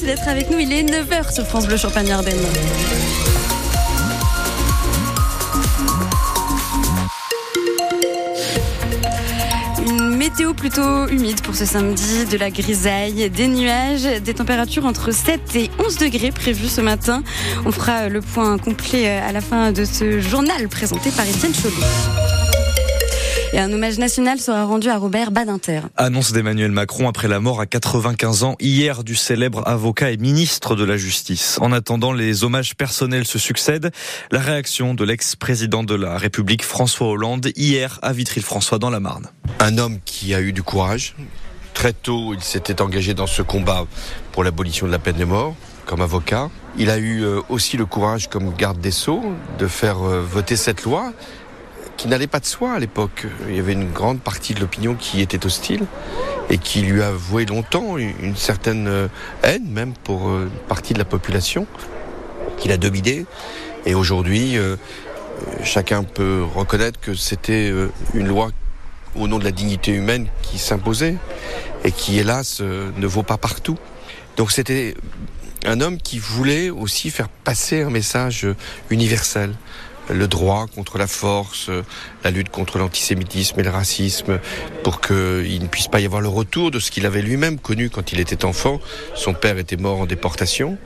Merci d'être avec nous. Il est 9h sur France Bleu Champagne Ardenne. Une météo plutôt humide pour ce samedi, de la grisaille, des nuages, des températures entre 7 et 11 degrés prévues ce matin. On fera le point complet à la fin de ce journal présenté par Étienne Cholot. Et un hommage national sera rendu à Robert Badinter. Annonce d'Emmanuel Macron après la mort à 95 ans hier du célèbre avocat et ministre de la Justice. En attendant, les hommages personnels se succèdent. La réaction de l'ex-président de la République François Hollande hier à Vitry-le-François dans la Marne. Un homme qui a eu du courage. Très tôt, il s'était engagé dans ce combat pour l'abolition de la peine de mort comme avocat. Il a eu euh, aussi le courage comme garde des sceaux de faire euh, voter cette loi qui n'allait pas de soi à l'époque. Il y avait une grande partie de l'opinion qui était hostile et qui lui a voué longtemps une certaine euh, haine, même pour euh, une partie de la population, qu'il a dominé. Et aujourd'hui, euh, chacun peut reconnaître que c'était une loi au nom de la dignité humaine qui s'imposait et qui, hélas, ne vaut pas partout. Donc c'était un homme qui voulait aussi faire passer un message universel le droit contre la force, la lutte contre l'antisémitisme et le racisme, pour qu'il ne puisse pas y avoir le retour de ce qu'il avait lui-même connu quand il était enfant. Son père était mort en déportation.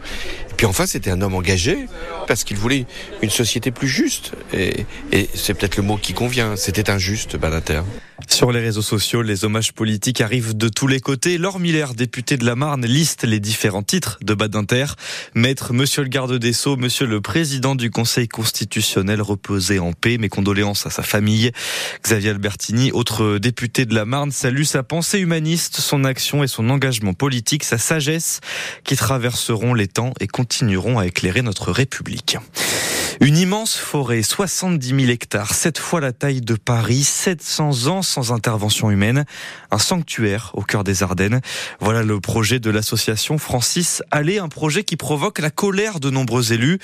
Et puis enfin, c'était un homme engagé, parce qu'il voulait une société plus juste. Et, c'est peut-être le mot qui convient. C'était injuste, Banater. Sur les réseaux sociaux, les hommages politiques arrivent de tous les côtés. Laure Miller, député de la Marne, liste les différents titres de Badinter. Maître, monsieur le garde des Sceaux, monsieur le président du Conseil constitutionnel, reposé en paix. Mes condoléances à sa famille. Xavier Albertini, autre député de la Marne, salue sa pensée humaniste, son action et son engagement politique, sa sagesse qui traverseront les temps et continueront à éclairer notre République. Une immense forêt, 70 000 hectares, sept fois la taille de Paris, 700 ans sans intervention humaine, un sanctuaire au cœur des Ardennes. Voilà le projet de l'association Francis Allais, un projet qui provoque la colère de nombreux élus.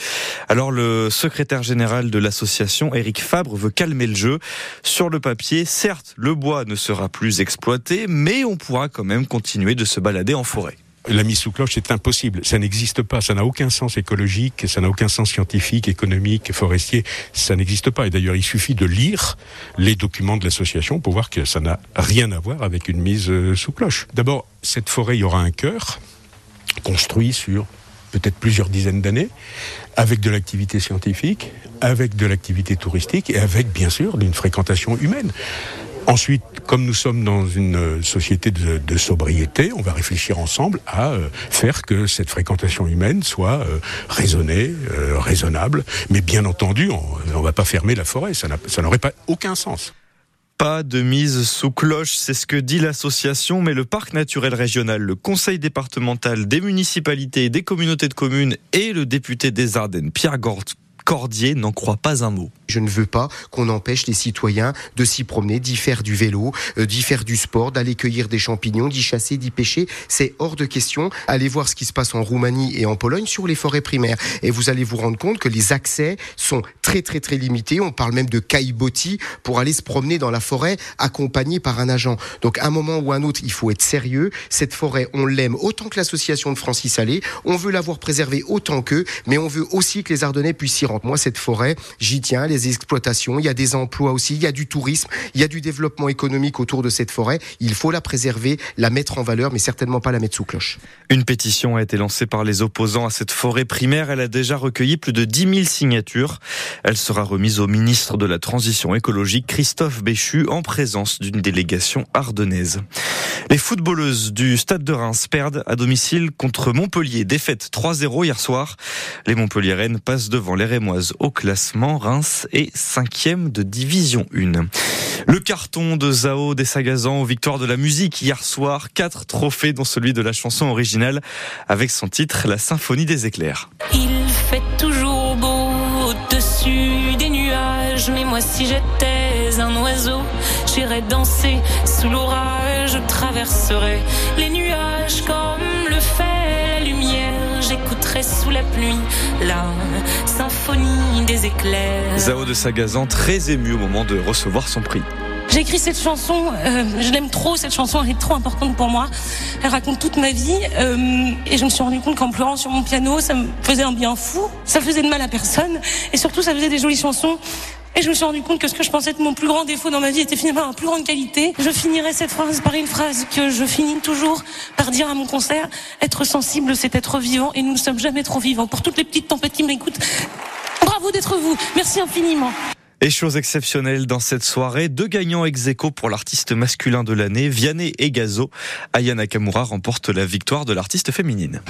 Alors le secrétaire général de l'association, Éric Fabre, veut calmer le jeu. Sur le papier, certes, le bois ne sera plus exploité, mais on pourra quand même continuer de se balader en forêt la mise sous cloche, c'est impossible. Ça n'existe pas. Ça n'a aucun sens écologique, ça n'a aucun sens scientifique, économique, forestier. Ça n'existe pas. Et d'ailleurs, il suffit de lire les documents de l'association pour voir que ça n'a rien à voir avec une mise euh, sous cloche. D'abord, cette forêt, il y aura un cœur construit sur peut-être plusieurs dizaines d'années, avec de l'activité scientifique, avec de l'activité touristique et avec, bien sûr, d'une fréquentation humaine. Ensuite, comme nous sommes dans une euh, société de, sobriété, on va réfléchir ensemble à euh, faire que cette fréquentation humaine soit euh, raisonnée, raisonnable. Mais bien entendu, on ne va pas fermer la forêt, ça n'aurait pas aucun sens. Pas de mise sous cloche, c'est ce que dit l'association, mais le parc naturel régional, le conseil départemental des municipalités des communautés de communes et le député des Ardennes, Pierre Gort Cordier n'en croit pas un mot. Je ne veux pas qu'on empêche les citoyens de s'y promener, d'y faire du vélo, euh, d'y faire du sport, d'aller cueillir des champignons, d'y chasser, d'y pêcher. C'est hors de question. Allez voir ce qui se passe en Roumanie et en Pologne sur les forêts primaires. Et vous allez vous rendre compte que les accès sont très très très limités. On parle même de caillebotis pour aller se promener dans la forêt accompagné par un agent. Donc à un moment ou un autre, il faut être sérieux. Cette forêt, on l'aime autant que l'association de Francis Allais. On veut l'avoir préservée autant qu'eux, mais on veut aussi que les Ardennais puissent s'y rendre. Moi, cette forêt, j'y tiens, les exploitations, il y a des emplois aussi, il y a du tourisme, il y a du développement économique autour de cette forêt. Il faut la préserver, la mettre en valeur, mais certainement pas la mettre sous cloche. Une pétition a été lancée par les opposants à cette forêt primaire. Elle a déjà recueilli plus de 10 000 signatures. Elle sera remise au ministre de la Transition écologique, Christophe Béchu, en présence d'une délégation ardennaise. Les footballeuses du Stade de Reims perdent à domicile contre Montpellier. Défaite 3-0 hier soir. Les Montpelliéraines passent devant les Rémois au classement. Reims est cinquième de division 1. Le carton de Zao des Sagazans aux victoires de la musique hier soir. Quatre trophées dont celui de la chanson originale avec son titre La Symphonie des éclairs. Il fait toujours beau au-dessus des nuages. Mais moi si j'étais un oiseau, j'irais danser sous l'orage. Je traverserais les nuages comme le fait la lumière j'écouterai sous la pluie la symphonie des éclairs. Zao de Sagazan, très ému au moment de recevoir son prix. J'ai écrit cette chanson, euh, je l'aime trop, cette chanson, elle est trop importante pour moi. Elle raconte toute ma vie euh, et je me suis rendu compte qu'en pleurant sur mon piano, ça me faisait un bien fou, ça faisait de mal à personne et surtout ça faisait des jolies chansons. Et je me suis rendu compte que ce que je pensais être mon plus grand défaut dans ma vie était finalement ma plus grande qualité. Je finirai cette phrase par une phrase que je finis toujours par dire à mon concert. Être sensible, c'est être vivant et nous ne sommes jamais trop vivants. Pour toutes les petites tempêtes qui m'écoutent, bravo d'être vous. Merci infiniment. Et chose exceptionnelle dans cette soirée, deux gagnants ex aequo pour l'artiste masculin de l'année, Vianney et Gazo. Aya Nakamura remporte la victoire de l'artiste féminine.